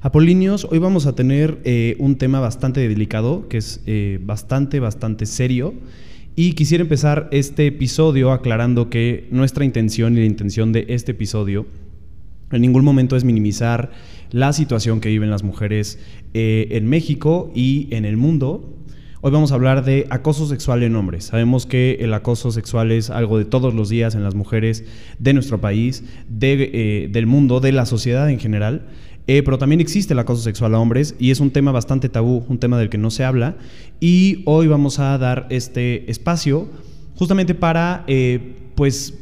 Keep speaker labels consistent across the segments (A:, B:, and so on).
A: Apolíneos, hoy vamos a tener eh, un tema bastante delicado, que es eh, bastante, bastante serio. Y quisiera empezar este episodio aclarando que nuestra intención y la intención de este episodio en ningún momento es minimizar la situación que viven las mujeres eh, en México y en el mundo. Hoy vamos a hablar de acoso sexual en hombres. Sabemos que el acoso sexual es algo de todos los días en las mujeres de nuestro país, de, del mundo, de la sociedad en general. Eh, pero también existe el acoso sexual a hombres y es un tema bastante tabú, un tema del que no se habla. Y hoy vamos a dar este espacio justamente para, eh, pues,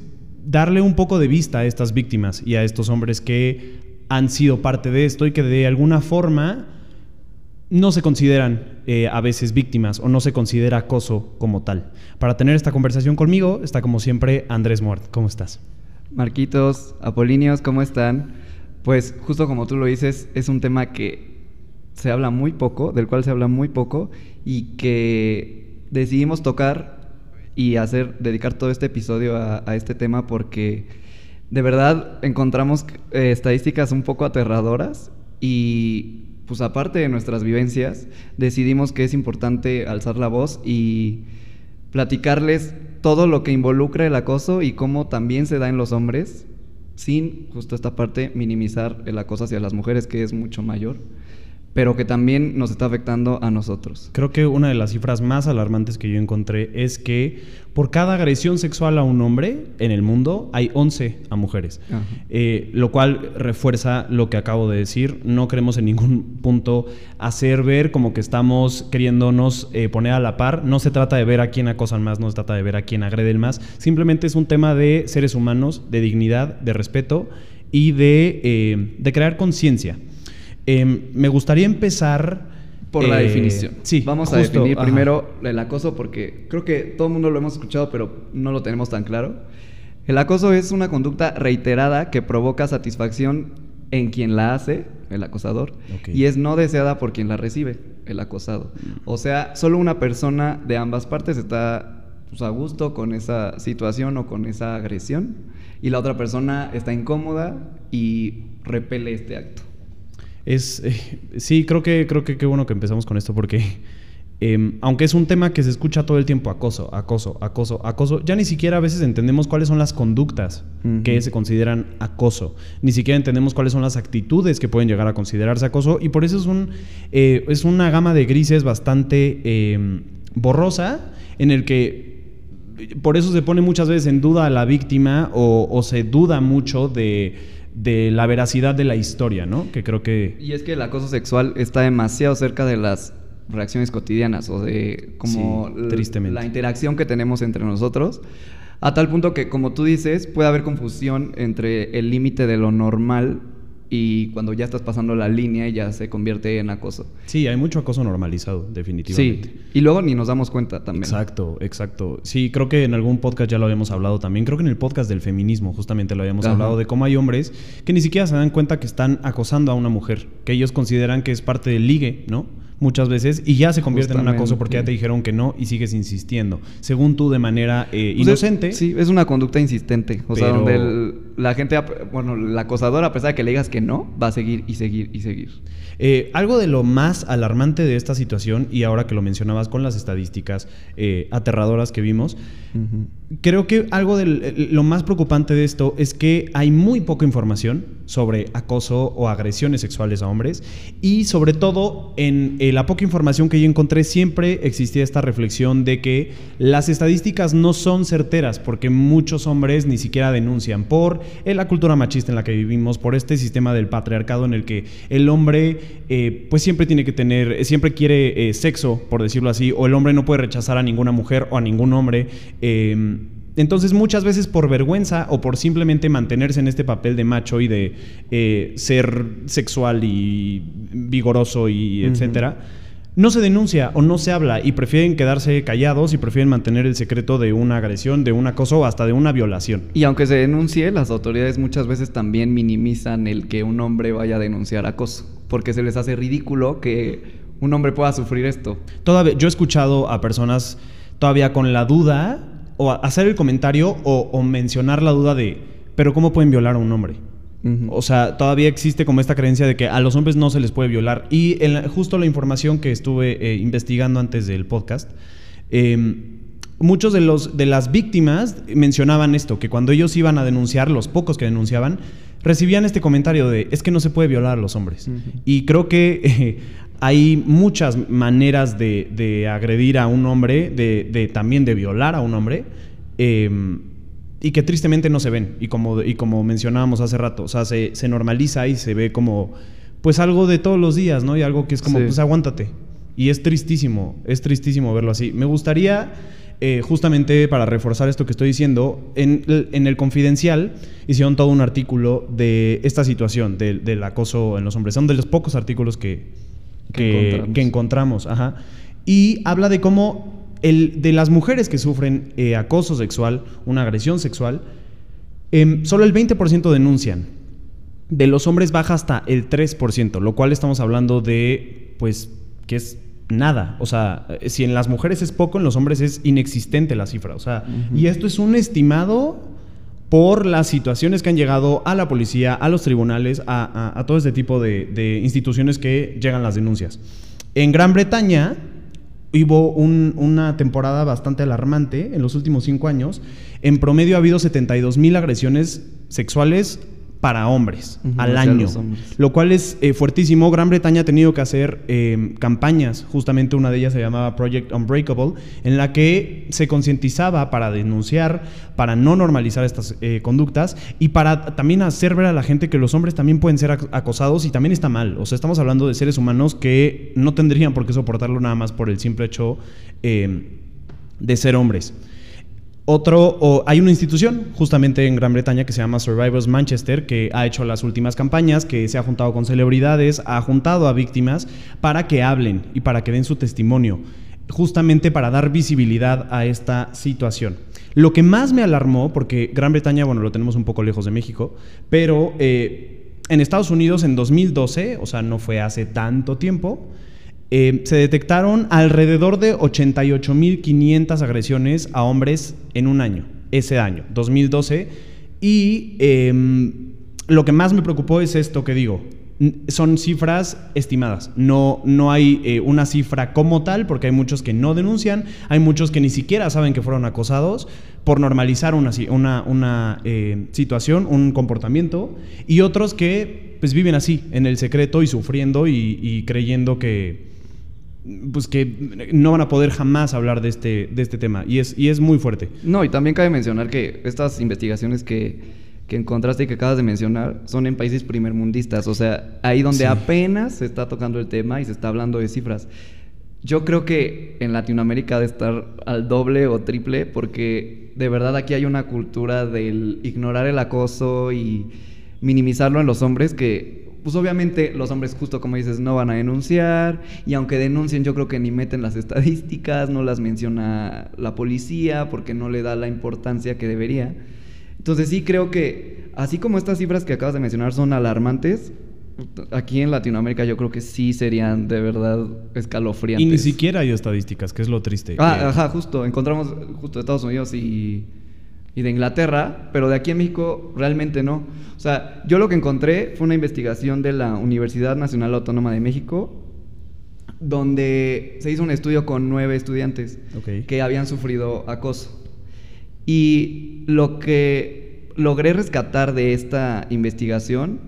A: darle un poco de vista a estas víctimas y a estos hombres que han sido parte de esto y que de alguna forma no se consideran eh, a veces víctimas o no se considera acoso como tal. Para tener esta conversación conmigo está como siempre Andrés Mort. ¿Cómo estás?
B: Marquitos, Apolíneos, ¿cómo están? Pues justo como tú lo dices, es un tema que se habla muy poco, del cual se habla muy poco y que decidimos tocar y hacer, dedicar todo este episodio a, este tema porque de verdad encontramos eh, estadísticas un poco aterradoras y pues aparte de nuestras vivencias, decidimos que es importante alzar la voz y platicarles todo lo que involucra el acoso y cómo también se da en los hombres sin justo esta parte minimizar el acoso hacia las mujeres que es mucho mayor pero que también nos está afectando a nosotros.
A: Creo que una de las cifras más alarmantes que yo encontré es que por cada agresión sexual a un hombre en el mundo hay 11 a mujeres, eh, lo cual refuerza lo que acabo de decir. No queremos en ningún punto hacer ver como que estamos queriéndonos eh, poner a la par. No se trata de ver a quién acosan más, no se trata de ver a quién agreden más. Simplemente es un tema de seres humanos, de dignidad, de respeto y de, eh, de crear conciencia. Em, me gustaría empezar
B: por la eh, definición. Sí, vamos a definir primero el acoso porque creo que todo el mundo lo hemos escuchado, pero no lo tenemos tan claro. El acoso es una conducta reiterada que provoca satisfacción en quien la hace, el acosador, y es no deseada por quien la recibe, el acosado. Mm. O sea, solo una persona de ambas partes está pues, a gusto con esa situación o con esa agresión, y la otra persona está incómoda y repele este acto.
A: Es, eh, sí, creo que, creo que qué bueno que empezamos con esto porque em, aunque es un tema que se escucha todo el tiempo, acoso, acoso, acoso, acoso, ya ni siquiera a veces entendemos cuáles son las conductas que se consideran acoso. Ni siquiera entendemos cuáles son las actitudes que pueden llegar a considerarse acoso y por eso es, un, eh, es una gama de grises bastante em, borrosa en el que por eso se pone muchas veces en duda a la víctima o se duda mucho de de la veracidad de la historia, ¿no? Que creo que...
B: Y es que el acoso sexual está demasiado cerca de las reacciones cotidianas o de como la interacción que tenemos entre nosotros, a tal punto que, como tú dices, puede haber confusión entre el límite de lo normal y cuando ya estás pasando la línea ya se convierte en acoso.
A: Sí, hay mucho acoso normalizado, definitivamente.
B: Sí, y luego ni nos damos cuenta también.
A: Exacto, exacto. Sí, creo que en algún podcast ya lo habíamos hablado también. Creo que en el podcast del feminismo justamente lo habíamos hablado de cómo hay hombres que ni siquiera se dan cuenta que están acosando a una mujer, que ellos consideran que es parte del ligue, ¿no? Muchas veces y ya se convierte en un acoso porque ya te dijeron que no y sigues insistiendo, según tú de manera eh, pues inocente.
B: sí, es una conducta insistente, o sea, donde la gente, bueno, el acosador a pesar de que le digas que no, va a seguir y seguir y seguir.
A: Eh, algo de lo más alarmante de esta situación, y ahora que lo mencionabas con las estadísticas eh, aterradoras que vimos, creo que algo de lo más preocupante de esto es que hay muy poca información sobre acoso o agresiones sexuales a hombres y sobre todo en la poca información que yo encontré siempre existía esta reflexión de que las estadísticas no son certeras porque muchos hombres ni siquiera denuncian por eh, la cultura machista en la que vivimos, por este sistema del patriarcado en el que el hombre eh, pues siempre tiene que tener, siempre quiere eh, sexo, por decirlo así, o el hombre no puede rechazar a ninguna mujer o a ningún hombre. Entonces muchas veces por vergüenza o por simplemente mantenerse en este papel de macho y de eh, ser sexual y vigoroso y etcétera, no se denuncia o no se habla y prefieren quedarse callados y prefieren mantener el secreto de una agresión, de un acoso o hasta de una violación.
B: Y aunque se denuncie, las autoridades muchas veces también minimizan el que un hombre vaya a denunciar acoso, porque se les hace ridículo que un hombre pueda sufrir esto.
A: Todavía, yo he escuchado a personas todavía con la duda o hacer el comentario o, mencionar la duda de, pero ¿cómo pueden violar a un hombre? O sea, todavía existe como esta creencia de que a los hombres no se les puede violar. Y justo la información que estuve eh, investigando antes del podcast, em, muchos de, los, de las víctimas mencionaban esto, que cuando ellos iban a denunciar, los pocos que denunciaban, recibían este comentario de, es que no se puede violar a los hombres. Y creo que eh, hay muchas maneras de, agredir a un hombre, de, también de violar a un hombre. Em, y que tristemente no se ven. Y como, y como mencionábamos hace rato, o sea, se, normaliza y se ve como, pues algo de todos los días, ¿no? Y algo que es como, pues aguántate. Y es tristísimo, es tristísimo verlo así. Me gustaría, eh, justamente para reforzar esto que estoy diciendo, en, el Confidencial hicieron todo un artículo de esta situación, del acoso en los hombres. Son de los pocos artículos que, que, encontramos. Que encontramos ajá. Y habla de cómo el, de las mujeres que sufren eh, acoso sexual, una agresión sexual, em, solo el 20% denuncian. De los hombres baja hasta el 3%, lo cual estamos hablando de, pues, que es nada. O sea, eh, si en las mujeres es poco, en los hombres es inexistente la cifra. O sea, y esto es un estimado por las situaciones que han llegado a la policía, a los tribunales, a, todo este tipo de, de instituciones que llegan las denuncias. En Gran Bretaña, hubo una temporada bastante alarmante en los últimos cinco años. En promedio ha habido 72 mil agresiones sexuales para hombres al año, lo cual es eh, fuertísimo. Gran Bretaña ha tenido que hacer eh, campañas, justamente una de ellas se llamaba Project Unbreakable, en la que se concientizaba para denunciar, para no normalizar estas eh, conductas y para también hacer ver a la gente que los hombres también pueden ser acosados y también está mal. O sea, estamos hablando de seres humanos que no tendrían por qué soportarlo nada más por el simple hecho de ser hombres. Otro, hay una institución justamente en Gran Bretaña que se llama Survivors Manchester, que ha hecho las últimas campañas, que se ha juntado con celebridades, ha juntado a víctimas para que hablen y para que den su testimonio, justamente para dar visibilidad a esta situación. Lo que más me alarmó, porque Gran Bretaña, bueno, lo tenemos un poco lejos de México, pero eh, en Estados Unidos en 2012, o sea, no fue hace tanto tiempo, eh, se detectaron alrededor de 88.500 agresiones a hombres en un año, ese año, 2012. Y em, lo que más me preocupó es esto que digo. Son cifras estimadas. No, no hay eh, una cifra como tal, porque hay muchos que no denuncian, hay muchos que ni siquiera saben que fueron acosados por normalizar una, una, eh, situación, un comportamiento, y otros que pues viven así, en el secreto y sufriendo y creyendo que, pues que no van a poder jamás hablar de este, de este tema. Y es, y es muy fuerte.
B: No, y también cabe mencionar que estas investigaciones que, encontraste y que acabas de mencionar son en países primermundistas. O sea, ahí donde apenas se está tocando el tema y se está hablando de cifras. Yo creo que en Latinoamérica de estar al doble o triple porque de verdad aquí hay una cultura del ignorar el acoso y minimizarlo en los hombres que pues obviamente los hombres justo como dices no van a denunciar y aunque denuncien yo creo que ni meten las estadísticas, no las menciona la policía porque no le da la importancia que debería. Entonces sí creo que así como estas cifras que acabas de mencionar son alarmantes, aquí en Latinoamérica yo creo que sí serían de verdad escalofriantes.
A: Y ni siquiera hay estadísticas, que es lo triste.
B: Ah, ajá, justo, encontramos justo Estados Unidos y y de Inglaterra, pero de aquí en México realmente no. O sea, yo lo que encontré fue una investigación de la Universidad Nacional Autónoma de México, donde se hizo un estudio con nueve estudiantes que habían sufrido acoso. Y lo que logré rescatar de esta investigación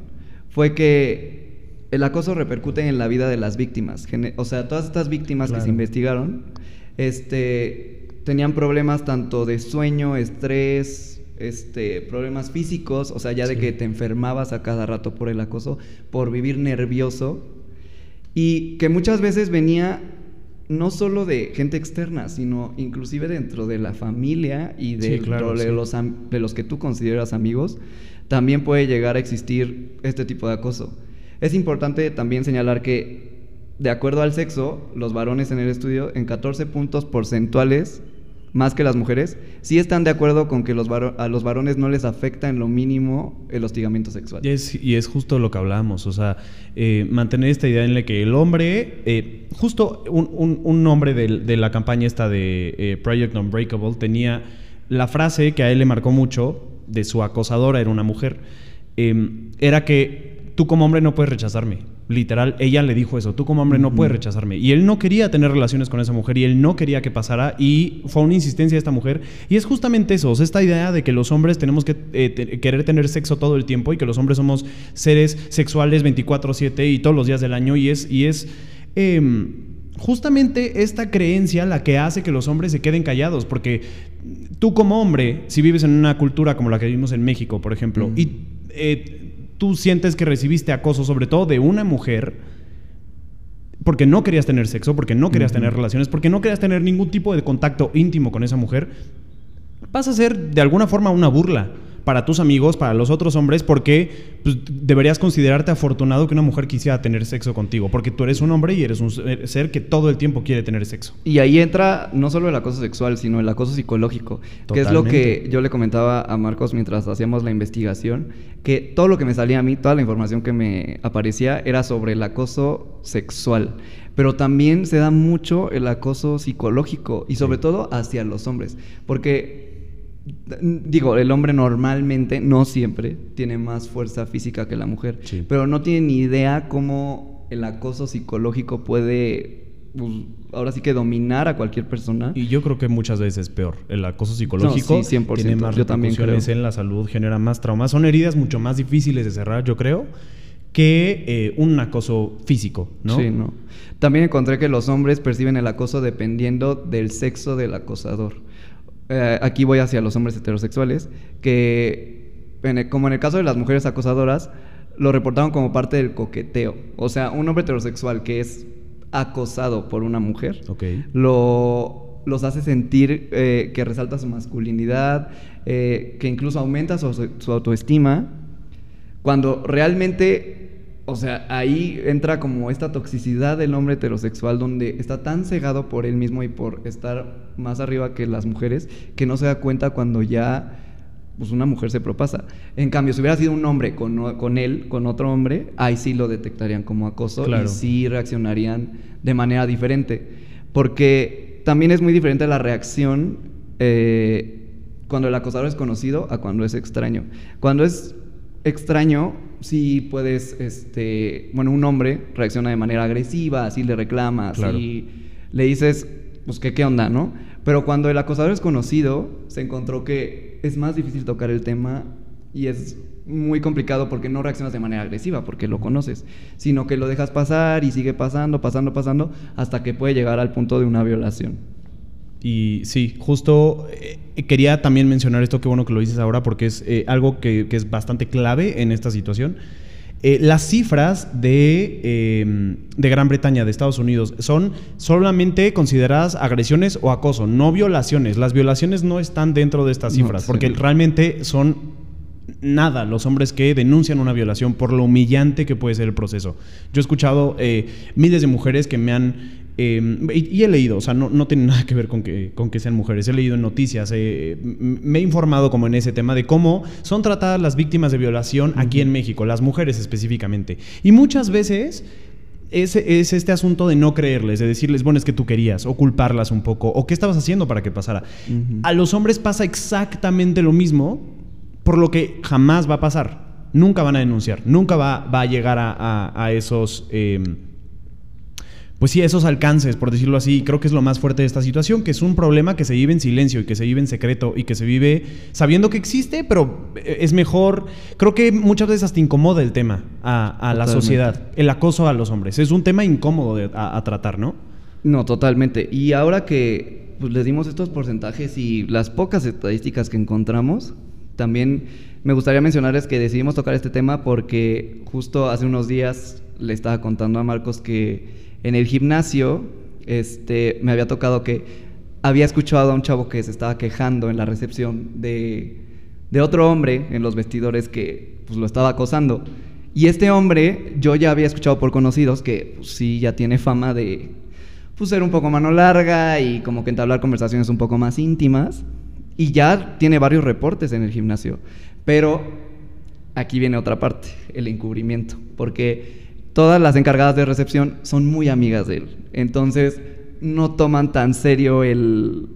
B: fue que el acoso repercute en la vida de las víctimas. O sea, todas estas víctimas que se investigaron, este, tenían problemas tanto de sueño, estrés, este, problemas físicos, o sea, ya de que te enfermabas a cada rato por el acoso, por vivir nervioso, y que muchas veces venía no solo de gente externa, sino inclusive dentro de la familia y de, de, los, de los que tú consideras amigos, también puede llegar a existir este tipo de acoso. Es importante también señalar que, de acuerdo al sexo, los varones en el estudio, en 14 puntos porcentuales, más que las mujeres, sí están de acuerdo con que los a los varones no les afecta en lo mínimo el hostigamiento sexual.
A: Y es, justo lo que hablábamos, o sea, eh, mantener esta idea en la que el hombre, eh, justo un, un, hombre de, la campaña esta de eh, Project Unbreakable tenía la frase que a él le marcó mucho de su acosadora, era una mujer, em, era que tú como hombre no puedes rechazarme. Literal, ella le dijo eso, tú como hombre no puedes rechazarme. Y él no quería tener relaciones con esa mujer y él no quería que pasara y fue una insistencia de esta mujer. Y es justamente eso, o sea, esta idea de que los hombres tenemos que eh, querer tener sexo todo el tiempo y que los hombres somos seres sexuales 24/7 y todos los días del año y es... Y es em, justamente esta creencia la que hace que los hombres se queden callados, porque tú como hombre, si vives en una cultura como la que vivimos en México, por ejemplo, y eh, tú sientes que recibiste acoso, sobre todo de una mujer, porque no querías tener sexo, porque no querías tener relaciones, porque no querías tener ningún tipo de contacto íntimo con esa mujer, vas a ser de alguna forma una burla para tus amigos, para los otros hombres, porque pues, deberías considerarte afortunado que una mujer quisiera tener sexo contigo, porque tú eres un hombre y eres un ser que todo el tiempo quiere tener sexo.
B: Y ahí entra no solo el acoso sexual, sino el acoso psicológico, que es lo que yo le comentaba a Marcos mientras hacíamos la investigación, que todo lo que me salía a mí, toda la información que me aparecía era sobre el acoso sexual. Pero también se da mucho el acoso psicológico y sobre todo hacia los hombres, porque Digo, el hombre normalmente, no siempre, tiene más fuerza física que la mujer, pero no tiene ni idea cómo el acoso psicológico puede, pues, ahora sí que dominar a cualquier persona.
A: Y yo creo que muchas veces es peor. El acoso psicológico tiene más yo también en la salud, genera más traumas. Son heridas mucho más difíciles de cerrar, yo creo, que eh, un acoso físico, ¿no?
B: Sí, no. También encontré que los hombres perciben el acoso dependiendo del sexo del acosador. Eh, aquí voy hacia los hombres heterosexuales, que como en el caso de las mujeres acosadoras, lo reportaron como parte del coqueteo. O sea, un hombre heterosexual que es acosado por una mujer, lo, los hace sentir eh, que resalta su masculinidad, eh, que incluso aumenta su autoestima, cuando realmente o sea, ahí entra como esta toxicidad del hombre heterosexual donde está tan cegado por él mismo y por estar más arriba que las mujeres que no se da cuenta cuando ya pues una mujer se propasa. En cambio, si hubiera sido un hombre con, con él, con otro hombre, ahí sí lo detectarían como acoso y sí reaccionarían de manera diferente. Porque también es muy diferente la reacción eh, cuando el acosador es conocido a cuando es extraño. Cuando es extraño, si puedes, este, bueno, un hombre reacciona de manera agresiva, así le reclamas, y le dices, pues que qué onda, ¿no? Pero cuando el acosador es conocido, se encontró que es más difícil tocar el tema y es muy complicado porque no reaccionas de manera agresiva, porque lo conoces, sino que lo dejas pasar y sigue pasando, pasando, pasando, hasta que puede llegar al punto de una violación.
A: Y sí, justo eh, quería también mencionar esto, qué bueno que lo dices ahora, porque es eh, algo que, es bastante clave en esta situación. Eh, las cifras de, em, de, Gran Bretaña, de Estados Unidos, son solamente consideradas agresiones o acoso, no violaciones. Las violaciones no están dentro de estas cifras, porque realmente son nada los hombres que denuncian una violación por lo humillante que puede ser el proceso. Yo he escuchado miles de mujeres que me han Em, y, he leído, o sea, no, no, tiene nada que ver con que, con que sean mujeres. He leído en noticias, eh, me he informado como en ese tema de cómo son tratadas las víctimas de violación aquí en México, las mujeres específicamente. Y muchas veces es, es, este asunto de no creerles, de decirles, bueno, es que tú querías, o culparlas un poco, o qué estabas haciendo para que pasara. A los hombres pasa exactamente lo mismo, por lo que jamás va a pasar. Nunca van a denunciar, nunca va, va a llegar a, a, esos... Em, pues sí, esos alcances, por decirlo así, creo que es lo más fuerte de esta situación, que es un problema que se vive en silencio y que se vive en secreto y que se vive sabiendo que existe, pero eh, es mejor, creo que muchas veces hasta incomoda el tema a, la sociedad, el acoso a los hombres. Es un tema incómodo a, tratar, ¿no?
B: No, totalmente. Y ahora que pues, les dimos estos porcentajes y las pocas estadísticas que encontramos, también me gustaría mencionarles que decidimos tocar este tema porque justo hace unos días le estaba contando a Marcos que en el gimnasio este, me había tocado que había escuchado a un chavo que se estaba quejando en la recepción de, otro hombre en los vestidores que pues, lo estaba acosando. Y este hombre, yo ya había escuchado por conocidos que pues, sí ya tiene fama de pues, ser un poco mano larga y como que entablar conversaciones un poco más íntimas. Y ya tiene varios reportes en el gimnasio. Pero aquí viene otra parte, el encubrimiento. Porque todas las encargadas de recepción son muy amigas de él. Entonces, no toman tan serio el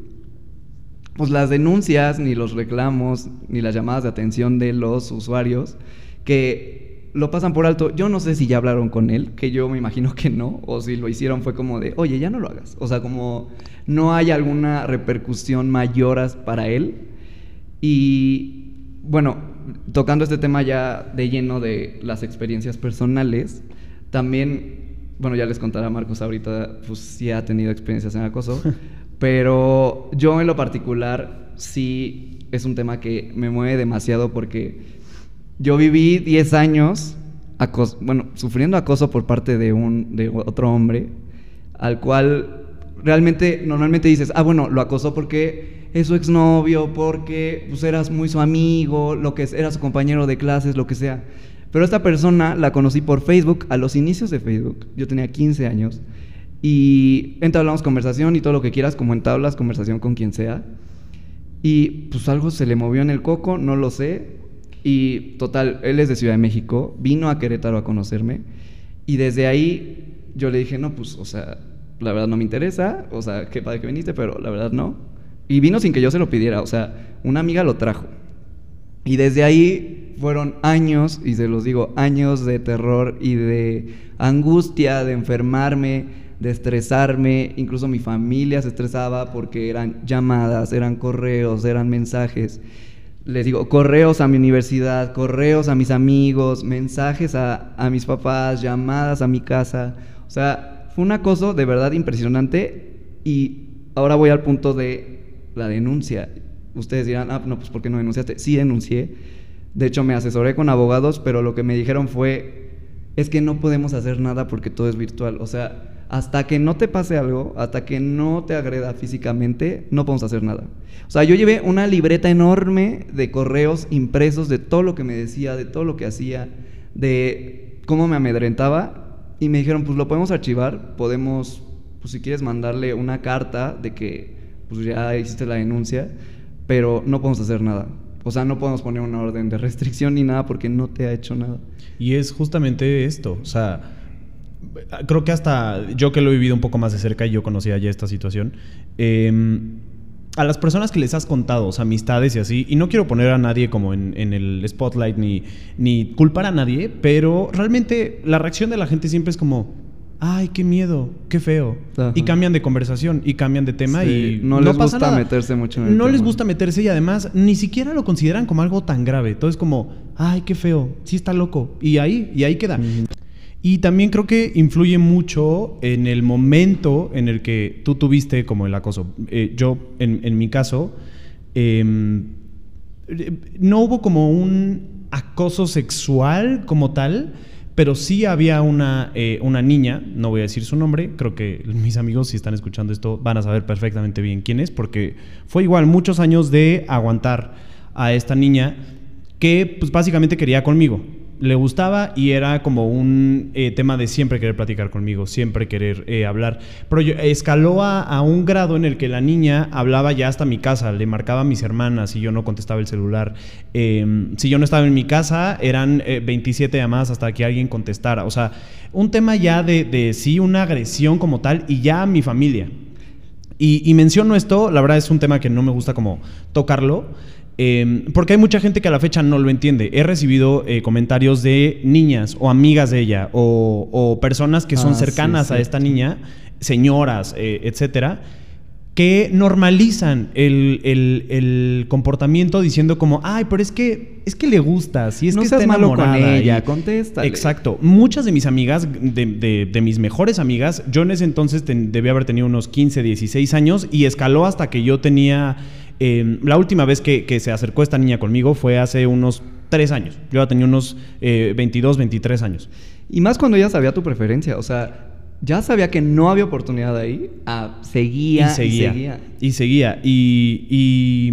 B: pues las denuncias, ni los reclamos, ni las llamadas de atención de los usuarios que lo pasan por alto. Yo no sé si ya hablaron con él, que yo me imagino que no, o si lo hicieron fue como de, oye, ya no lo hagas. O sea, como no hay alguna repercusión mayor para él. Y bueno, tocando este tema ya de lleno de las experiencias personales, también, bueno, ya les contará Marcos ahorita, pues sí ha tenido experiencias en acoso, pero yo en lo particular sí es un tema que me mueve demasiado porque yo viví 10 años, bueno, sufriendo acoso por parte de, un, de otro hombre, al cual realmente normalmente dices, ah, bueno, lo acosó porque es su exnovio, porque pues eras muy su amigo, lo que era su compañero de clases, lo que sea. Pero esta persona la conocí por Facebook a los inicios de Facebook. Yo tenía 15 años. Y entablamos conversación y todo lo que quieras, como entablas conversación con quien sea. Y pues algo se le movió en el coco, no lo sé. Y total, él es de Ciudad de México, vino a Querétaro a conocerme. Y desde ahí yo le dije, no, pues, o sea, la verdad no me interesa, o sea, qué padre que viniste, pero la verdad no. Y vino sin que yo se lo pidiera, o sea, una amiga lo trajo. Y desde ahí fueron años, y se los digo, años de terror y de angustia, de enfermarme, de estresarme. Incluso mi familia se estresaba porque eran llamadas, eran correos, eran mensajes. Les digo, correos a mi universidad, correos a mis amigos, mensajes a, a mis papás, llamadas a mi casa. O sea, fue un acoso de verdad impresionante y ahora voy al punto de la denuncia. Ustedes dirán, ah, no, pues ¿por qué no denunciaste? Sí denuncié. De hecho, me asesoré con abogados, pero lo que me dijeron fue, es que no podemos hacer nada porque todo es virtual. O sea, hasta que no te pase algo, hasta que no te agreda físicamente, no podemos hacer nada. O sea, yo llevé una libreta enorme de correos impresos de todo lo que me decía, de todo lo que hacía, de cómo me amedrentaba, y me dijeron, pues lo podemos archivar, podemos, pues si quieres mandarle una carta de que pues ya hiciste la denuncia, pero no podemos hacer nada. O sea, no podemos poner una orden de restricción ni nada porque no te ha hecho nada.
A: Y es justamente esto, o sea, creo que hasta yo que lo he vivido un poco más de cerca y yo conocía ya esta situación, em, a las personas que les has contado, o sea, amistades y así, y no quiero poner a nadie como en, el spotlight ni, ni culpar a nadie, pero realmente la reacción de la gente siempre es como, ay, qué miedo, qué feo. Y cambian de conversación y cambian de tema y
B: no, les gusta meterse mucho en el
A: No les gusta meterse y además ni siquiera lo consideran como algo tan grave. Todo es como, ay, qué feo, sí está loco. Y ahí, y ahí queda. Y también creo que influye mucho en el momento en el que tú tuviste como el acoso. Eh, yo, en, mi caso, em, no hubo como un acoso sexual como tal, pero sí había una, eh, una niña, no voy a decir su nombre, creo que mis amigos si están escuchando esto van a saber perfectamente bien quién es, porque fue igual muchos años de aguantar a esta niña que pues básicamente quería conmigo le gustaba y era como un eh, tema de siempre querer platicar conmigo, siempre querer eh, hablar. Pero escaló a, un grado en el que la niña hablaba ya hasta mi casa, le marcaba a mis hermanas y yo no contestaba el celular. Em, si yo no estaba en mi casa, eran 27 eh, llamadas hasta que alguien contestara. O sea, un tema ya de, sí, una agresión como tal y ya a mi familia. Y, y menciono esto, la verdad es un tema que no me gusta como tocarlo. Em, porque hay mucha gente que a la fecha no lo entiende. He recibido eh, comentarios de niñas o amigas de ella o, personas que son ah, cercanas a esta niña, señoras, eh, etcétera, que normalizan el, comportamiento diciendo como, ay, pero es que es que le gusta, si es
B: no
A: que está
B: malo con ella, contesta.
A: Exacto. Muchas de mis amigas, de, mis mejores amigas, yo en ese entonces debía haber tenido unos 15, 16 años y escaló hasta que yo tenía Em, la última vez que, se acercó esta niña conmigo fue hace unos tres años. Yo ya tenía unos 22, eh, 23 años.
B: Y más cuando ella sabía tu preferencia, o sea, ya sabía que no había oportunidad ahí, ah, seguía y seguía.
A: Y seguía. Y,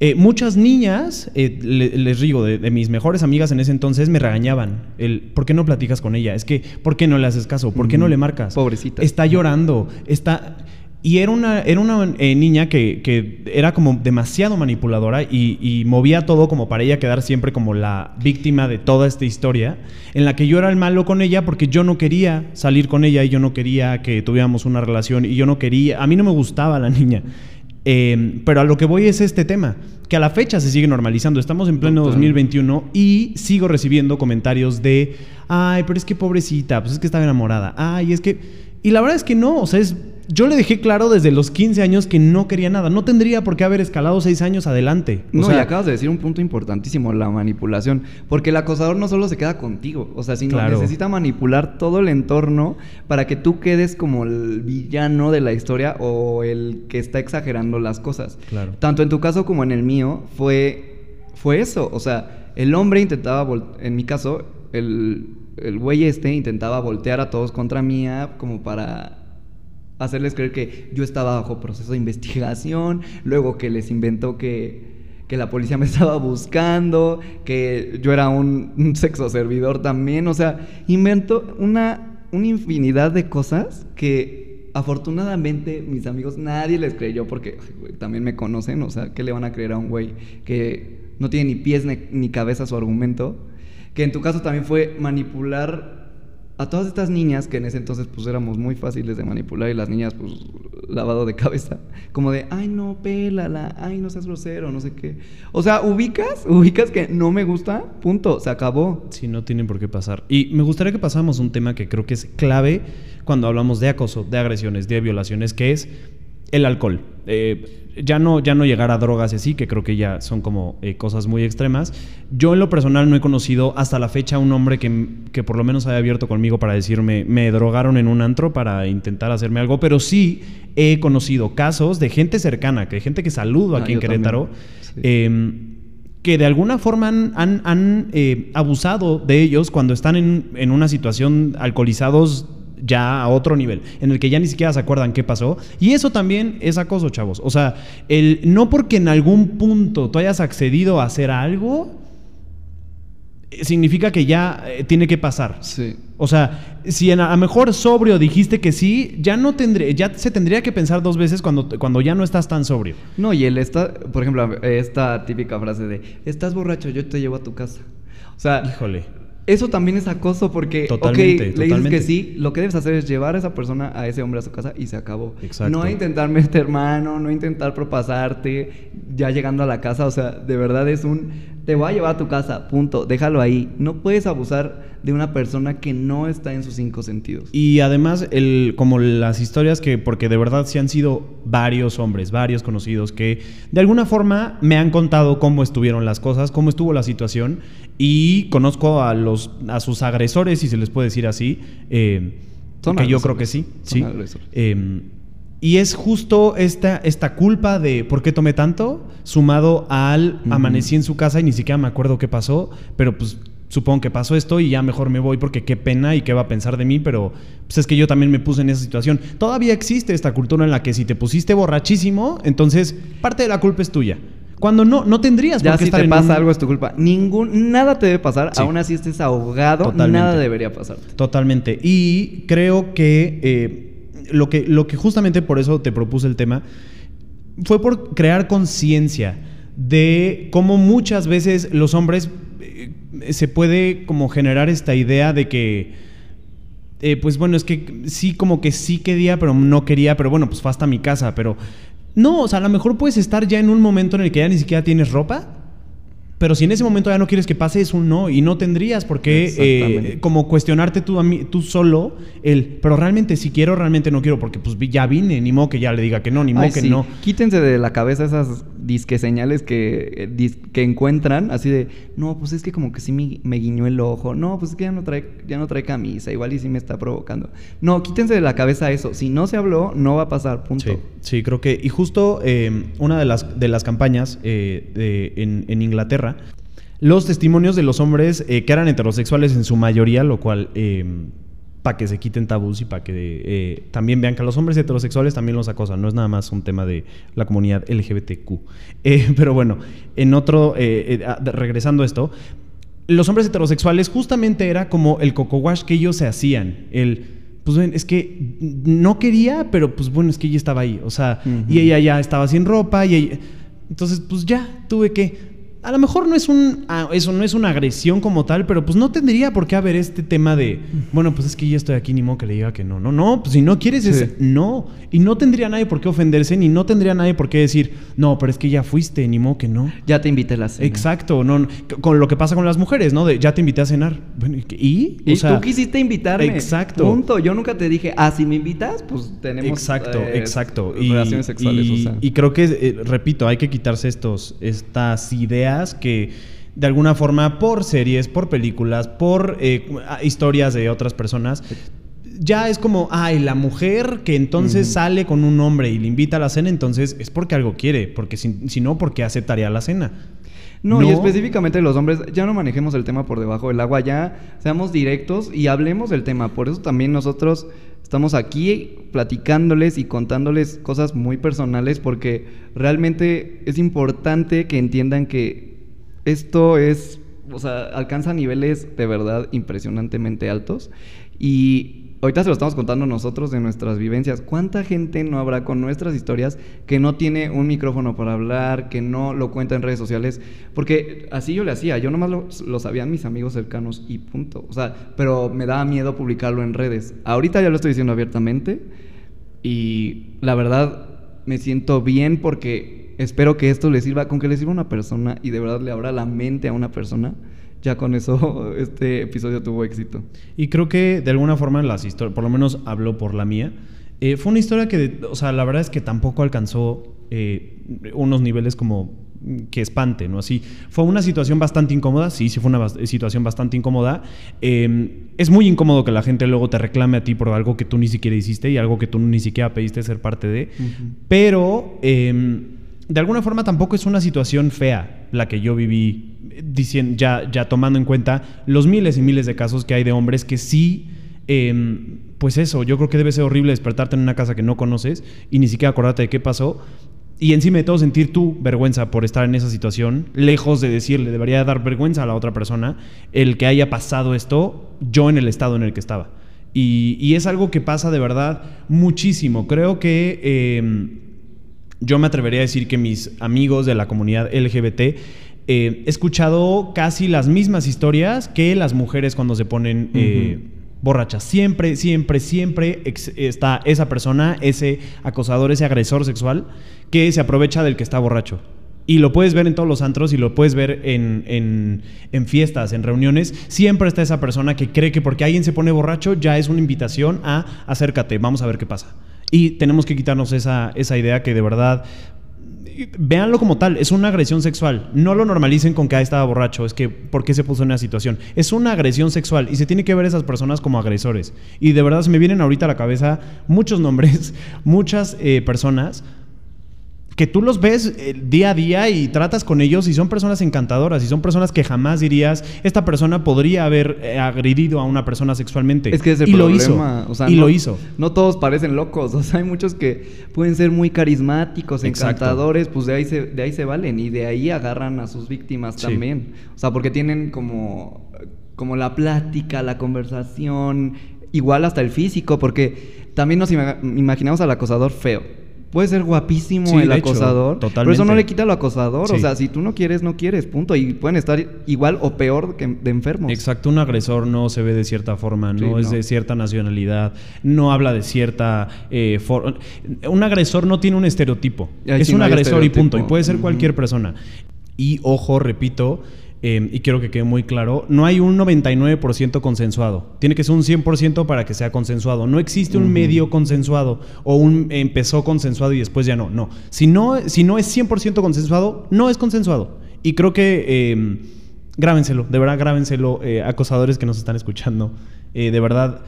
A: eh, muchas niñas, eh, les digo, de, mis mejores amigas en ese entonces me regañaban. El, ¿Por qué no platicas con ella? Es que, ¿por qué no le haces caso? ¿Por qué no le marcas?
B: Pobrecita.
A: Está llorando, está... Y era una, era una eh, niña que, era como demasiado manipuladora y, movía todo como para ella quedar siempre como la víctima de toda esta historia, en la que yo era el malo con ella porque yo no quería salir con ella y yo no quería que tuviéramos una relación y yo no quería, a mí no me gustaba la niña. Eh, pero a lo que voy es este tema, que a la fecha se sigue normalizando. Estamos en pleno
B: Total.
A: 2021 y sigo recibiendo comentarios de, ay, pero es que pobrecita, pues es que estaba enamorada, ay, es que... Y la verdad es que no, o sea, es... Yo le dejé claro desde los 15 años que no quería nada. No tendría por qué haber escalado 6 años adelante. O
B: No,
A: sea,
B: y acabas de decir un punto importantísimo, la manipulación. Porque el acosador no solo se queda contigo, o sea, sino
A: Claro.
B: necesita manipular todo el entorno para que tú quedes como el villano de la historia o el que está exagerando las cosas.
A: Claro.
B: Tanto en tu caso como en el mío fue, fue eso. O sea, el hombre intentaba, en mi caso, el, el güey este intentaba voltear a todos contra mía como para hacerles creer que yo estaba bajo proceso de investigación, luego que les inventó que, que la policía me estaba buscando, que yo era un, sexo servidor también, o sea, inventó una, una infinidad de cosas que afortunadamente mis amigos nadie les creyó porque también me conocen, o sea, ¿qué le van a creer a un güey que no tiene ni pies ni cabeza su argumento? Que en tu caso también fue manipular a todas estas niñas que en ese entonces pues éramos muy fáciles de manipular y las niñas pues lavado de cabeza, como de, ay no, pélala, ay no seas grosero, no sé qué. O sea, ubicas, ubicas que no me gusta, punto, se acabó.
A: Sí, no tienen por qué pasar. Y me gustaría que pasáramos un tema que creo que es clave cuando hablamos de acoso, de agresiones, de violaciones, que es el alcohol. Eh, ya, no, ya no llegar a drogas y así, que creo que ya son como eh, cosas muy extremas. Yo en lo personal no he conocido hasta la fecha un hombre que, que por lo menos haya abierto conmigo para decirme, me drogaron en un antro para intentar hacerme algo, pero sí he conocido casos de gente cercana, que gente que saludo
B: Ah,
A: aquí en
B: yo
A: Querétaro.
B: Sí.
A: eh, que de alguna forma han, han- han, eh, abusado de ellos cuando están en, en una situación alcoholizados ya a otro nivel, en el que ya ni siquiera se acuerdan qué pasó. Y eso también es acoso, chavos. O sea, el, no porque en algún punto tú hayas accedido a hacer algo, eh, significa que ya eh, tiene que pasar.
B: Sí.
A: O sea, si en a lo mejor sobrio dijiste que sí, ya no tendré, ya se tendría que pensar dos veces cuando, cuando ya no estás tan sobrio.
B: No, y él está, por ejemplo, esta típica frase de, estás borracho, yo te llevo a tu casa. O sea,
A: Híjole.
B: Eso también es acoso porque,
A: Totalmente,
B: le dices
A: totalmente.
B: que sí, lo que debes hacer es llevar a esa persona, a ese hombre a su casa y se acabó.
A: Exacto.
B: No intentar meter mano, no intentar propasarte, ya llegando a la casa, o sea, de verdad es un, te voy a llevar a tu casa, punto, déjalo ahí. No puedes abusar de una persona que no está en sus cinco sentidos.
A: Y además, el, como las historias que, porque de verdad sí han sido varios hombres, varios conocidos, que de alguna forma me han contado cómo estuvieron las cosas, cómo estuvo la situación, y conozco a los a sus agresores, si se les puede decir así, eh, que yo
B: agresores,
A: creo que sí.
B: son
A: sí. Eh, y es justo esta, esta culpa de por qué tomé tanto, sumado al amanecí en su casa y ni siquiera me acuerdo qué pasó, pero pues supongo que pasó esto y ya mejor me voy porque qué pena y qué va a pensar de mí, pero pues es que yo también me puse en esa situación. Todavía existe esta cultura en la que si te pusiste borrachísimo, entonces parte de la culpa es tuya. Cuando no, no tendrías
B: Ya
A: por qué
B: si
A: estar
B: te
A: en
B: pasa
A: un-
B: algo es tu culpa. Ningún, nada te debe pasar,
A: Sí.
B: aún así estés ahogado,
A: Totalmente.
B: nada debería pasarte.
A: Totalmente. Y creo que eh, lo que lo que justamente por eso te propuse el tema fue por crear conciencia de cómo muchas veces los hombres eh, se puede como generar esta idea de que eh, pues bueno, es que sí, como que sí quería, pero no quería, pero bueno, pues fue hasta mi casa, pero no, o sea, a lo mejor puedes estar ya en un momento en el que ya ni siquiera tienes ropa, pero si en ese momento ya no quieres que pase, es un no, y no tendrías por qué eh, como cuestionarte tú, a mí, tú solo, el, pero realmente si quiero, realmente no quiero, porque pues ya vine, ni modo que ya le diga que no, ni modo
B: Ay,
A: que
B: sí.
A: no.
B: Quítense de la cabeza esas disque señales que, eh, dis- que encuentran, así de, no, pues es que como que sí me, me guiñó el ojo, no, pues es que ya no, trae, ya no trae camisa, igual y sí me está provocando. No, quítense de la cabeza eso, si no se habló, no va a pasar, punto.
A: Sí, sí, creo que. Y justo eh, una de las, de las campañas eh, de- en, en Inglaterra, los testimonios de los hombres eh, que eran heterosexuales en su mayoría, lo cual. para que se quiten tabús y para que eh, también vean que a los hombres heterosexuales también los acosan. No es nada más un tema de la comunidad LGBTQ. Pero bueno, en otro. ah, regresando a esto. Los hombres heterosexuales justamente era como el coco wash que ellos se hacían. El pues ven, es que no quería, pero pues bueno, es que ella estaba ahí. O sea, y ella ya estaba sin ropa y ella- Entonces, pues ya, tuve que... a lo mejor no es un ah, eso no es una agresión como tal, pero pues no tendría por qué haber este tema de, bueno, pues es que ya estoy aquí ni modo que le diga que no. No, no, pues si no quieres es no y no tendría nadie por qué ofenderse ni no tendría nadie por qué decir, "No, pero es que ya fuiste, ni modo que no."
B: Ya te invité a la cena.
A: Exacto, no con lo que pasa con las mujeres, ¿no? De ya te invité a cenar. Bueno, ¿y?
B: Y tú quisiste invitarme.
A: Exacto.
B: Punto. Yo nunca te dije, "Ah, si me invitas, pues tenemos
A: Exacto,
B: eh,
A: exacto.
B: relaciones sexuales,
A: y,
B: o sea.
A: y creo que eh, repito, hay que quitarse estos estas ideas que de alguna forma por series, por películas, por eh, historias de otras personas, ya es como, ay, la mujer que entonces sale con un hombre y le invita a la cena, entonces es porque algo quiere, porque si, si no, porque aceptaría la cena.
B: No, y específicamente los hombres, ya no manejemos el tema por debajo del agua, ya seamos directos y hablemos del tema. Por eso también nosotros estamos aquí platicándoles y contándoles cosas muy personales porque realmente es importante que entiendan que esto es, o sea, alcanza niveles de verdad impresionantemente altos. Y ahorita se lo estamos contando nosotros de nuestras vivencias. ¿Cuánta gente no habrá con nuestras historias que no tiene un micrófono para hablar, que no lo cuenta en redes sociales? Porque así yo le hacía, yo nomás lo, sabían mis amigos cercanos y punto. O sea, pero me daba miedo publicarlo en redes. Ahorita ya lo estoy diciendo abiertamente y la verdad me siento bien porque espero que esto le sirva, con que le sirva a una persona y de verdad le abra la mente a una persona, ya con eso este episodio tuvo éxito.
A: Y creo que de alguna forma las historias, por lo menos habló por la mía, eh, fue una historia que, o sea, la verdad es que tampoco alcanzó eh, unos niveles como que espante, ¿no? Así, fue una situación bastante incómoda, sí, sí fue una situación bastante incómoda. Em, es muy incómodo que la gente luego te reclame a ti por algo que tú ni siquiera hiciste y algo que tú ni siquiera pediste ser parte de, pero... Em, de alguna forma tampoco es una situación fea la que yo viví, diciendo, ya, ya tomando en cuenta los miles y miles de casos que hay de hombres que sí, em, pues eso, yo creo que debe ser horrible despertarte en una casa que no conoces y ni siquiera acordarte de qué pasó. Y encima de todo sentir tu vergüenza por estar en esa situación, lejos de decirle, debería dar vergüenza a la otra persona el que haya pasado esto yo en el estado en el que estaba. Y, es algo que pasa de verdad muchísimo. Creo que... Em, yo me atrevería a decir que mis amigos de la comunidad LGBT eh, he escuchado casi las mismas historias que las mujeres cuando se ponen eh, borrachas. Siempre, siempre, siempre está esa persona, ese acosador, ese agresor sexual que se aprovecha del que está borracho. Y lo puedes ver en todos los antros y lo puedes ver en, en, fiestas, en reuniones. Siempre está esa persona que cree que porque alguien se pone borracho ya es una invitación a acércate, vamos a ver qué pasa. Y tenemos que quitarnos esa, esa idea que de verdad véanlo como tal, es una agresión sexual. No lo normalicen con que ah, estaba borracho, es que ¿por qué se puso en una situación? Es una agresión sexual y se tiene que ver a esas personas como agresores. Y de verdad se me vienen ahorita a la cabeza muchos nombres, muchas eh, personas que tú los ves eh, día a día y tratas con ellos y son personas encantadoras y son personas que jamás dirías, esta persona podría haber eh, agredido a una persona sexualmente.
B: Es que es el
A: y
B: problema.
A: lo hizo.
B: O sea,
A: y
B: no,
A: lo hizo.
B: No todos parecen locos. O sea, hay muchos que pueden ser muy carismáticos, encantadores, pues de ahí, se, de ahí se valen y de ahí agarran a sus víctimas también. O sea, porque tienen como, como la plática, la conversación, igual hasta el físico, porque también nos imaginamos al acosador feo Puede ser guapísimo el acosador. totalmente. Pero eso no le quita lo acosador. O sea, si tú no quieres, no quieres, punto. Y pueden estar igual o peor que de enfermos.
A: Exacto, un agresor no se ve de cierta forma, no es de cierta nacionalidad, no habla de cierta eh, forma. Un agresor no tiene un estereotipo. es un agresor y punto. Y puede ser cualquier persona. Y ojo, repito, Em, y quiero que quede muy claro, no hay un 99% consensuado. Tiene que ser un 100% para que sea consensuado. No existe un medio consensuado o un empezó consensuado y después ya no. No. Si no, si no es 100% consensuado, no es consensuado. Y creo que eh, grábenselo, de verdad grábenselo, eh, acosadores que nos están escuchando. Eh, de verdad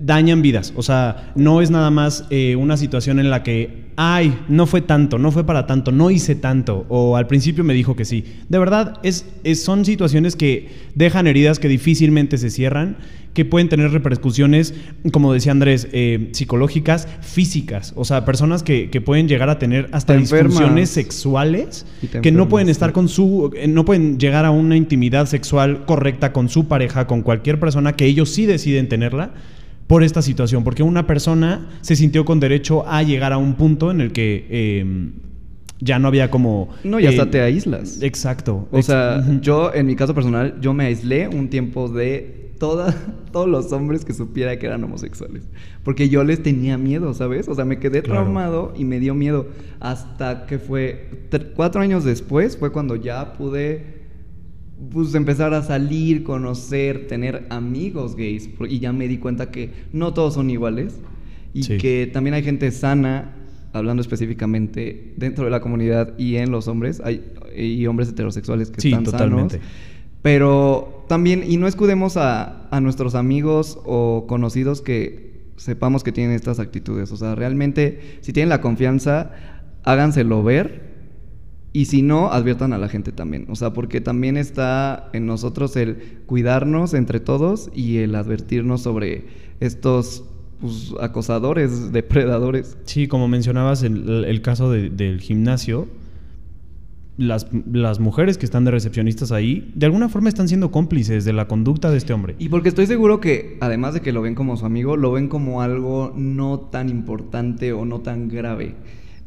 A: dañan vidas. O sea, no es nada más eh, una situación en la que, ay, no fue tanto, no fue para tanto, no hice tanto, o al principio me dijo que sí. De verdad, es, son situaciones que dejan heridas que difícilmente se cierran, que pueden tener repercusiones, como decía Andrés, eh, psicológicas, físicas. O sea, personas que, pueden llegar a tener hasta disfunciones sexuales, que no pueden estar con su, eh, no pueden llegar a una intimidad sexual correcta con su pareja, con cualquier persona que ellos sí deciden tenerla por esta situación, porque una persona se sintió con derecho a llegar a un punto en el que em, ya no había como...
B: No, y hasta
A: eh,
B: te aíslas.
A: Exacto.
B: O
A: Ex-
B: sea, yo en mi caso personal, yo me aislé un tiempo de toda, todos los hombres que supiera que eran homosexuales. Porque yo les tenía miedo, ¿sabes? O sea, me quedé
A: Claro.
B: traumado y me dio miedo. Hasta que fue cuatro años después, fue cuando ya pude pues, empezar a salir, conocer, tener amigos gays. Y ya me di cuenta que no todos son iguales. Y
A: Sí.
B: que también hay gente sana, hablando específicamente dentro de la comunidad y en los hombres, hay y hombres heterosexuales que
A: Sí,
B: están
A: totalmente.
B: sanos. Pero también, y no escudemos a, a nuestros amigos o conocidos que sepamos que tienen estas actitudes. O sea, realmente, si tienen la confianza, háganselo ver. Y si no, adviertan a la gente también. O sea, porque también está en nosotros el cuidarnos entre todos y el advertirnos sobre estos pues, acosadores, depredadores.
A: Sí, como mencionabas el, el caso de- del gimnasio, las, las mujeres que están de recepcionistas ahí, de alguna forma están siendo cómplices de la conducta de este hombre.
B: Y porque estoy seguro que, además de que lo ven como su amigo, lo ven como algo no tan importante o no tan grave.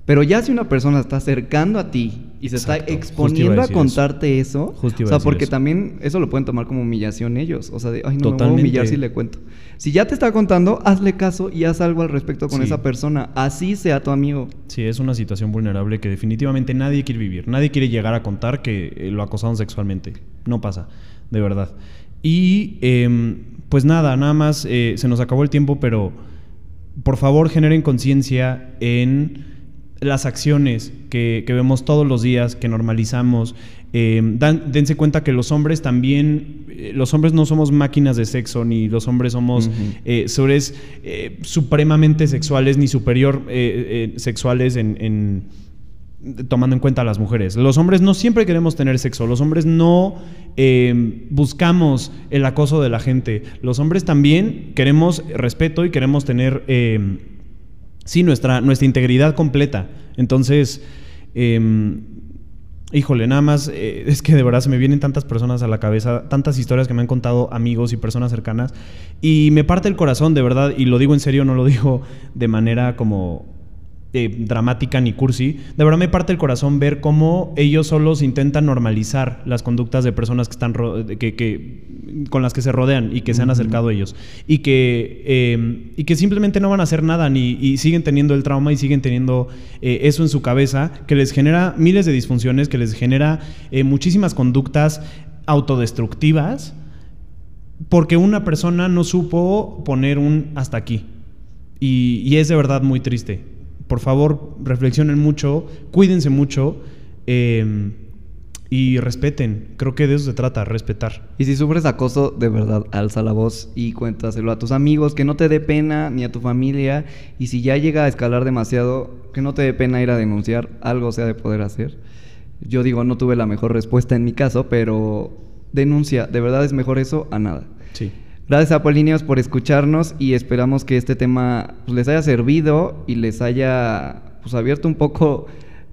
B: Pero ya si una persona está acercando a ti y se
A: Exacto,
B: está exponiendo
A: a
B: contarte eso, o sea, porque
A: eso.
B: también eso lo pueden tomar como humillación ellos. O sea, de, ay, no me voy a
A: Totalmente.
B: humillar si le cuento. Si ya te está contando, hazle caso y haz algo al respecto con
A: Sí.
B: esa persona. Así sea tu amigo.
A: Sí, es una situación vulnerable que definitivamente nadie quiere vivir. Nadie quiere llegar a contar que eh, lo acosaron sexualmente. No pasa, de verdad. Y em, pues nada, nada más eh, se nos acabó el tiempo, pero por favor generen conciencia en las acciones que, que vemos todos los días, que normalizamos. Em, dan- dense cuenta que los hombres también, eh, los hombres no somos máquinas de sexo, ni los hombres somos eh, seres eh, supremamente sexuales, ni superior eh, eh, sexuales en, en- tomando en cuenta a las mujeres. Los hombres no siempre queremos tener sexo, los hombres no eh, buscamos el acoso de la gente, los hombres también queremos respeto y queremos tener, eh, sí, nuestra, nuestra integridad completa. Entonces, eh, híjole, nada más, eh, es que de verdad se me vienen tantas personas a la cabeza, tantas historias que me han contado amigos y personas cercanas, y me parte el corazón, de verdad, y lo digo en serio, no lo digo de manera como eh, dramática ni cursi. De verdad me parte el corazón ver cómo ellos solos intentan normalizar las conductas de personas que están que, que- con las que se rodean y que se han acercado a ellos. Y que, eh, y que simplemente no van a hacer nada ni, y siguen teniendo el trauma y siguen teniendo eh, eso en su cabeza, que les genera miles de disfunciones, que les genera eh, muchísimas conductas autodestructivas porque una persona no supo poner un hasta aquí. Y, y es de verdad muy triste. Por favor, reflexionen mucho, cuídense mucho eh, y respeten. Creo que de eso se trata, respetar.
B: Y si sufres acoso, de verdad, alza la voz y cuéntaselo a tus amigos, que no te dé pena, ni a tu familia. Y si ya llega a escalar demasiado, que no te dé pena ir a denunciar, algo se ha de poder hacer. Yo digo, no tuve la mejor respuesta en mi caso, pero denuncia, de verdad es mejor eso a nada.
A: Sí.
B: Gracias Apolíneos por escucharnos y esperamos que este tema pues, les haya servido y les haya pues, abierto un poco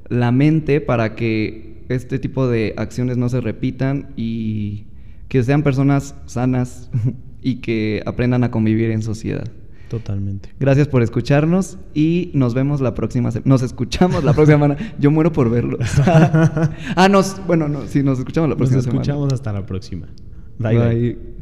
B: la mente para que este tipo de acciones no se repitan y que sean personas sanas y que aprendan a convivir en sociedad.
A: Totalmente.
B: Gracias por escucharnos y nos vemos la próxima semana. Nos escuchamos la próxima semana. Yo muero por verlos. ah, nos, bueno, no, sí, nos escuchamos la
A: Nos
B: próxima semana.
A: escuchamos hasta la próxima. bye. bye.
B: bye.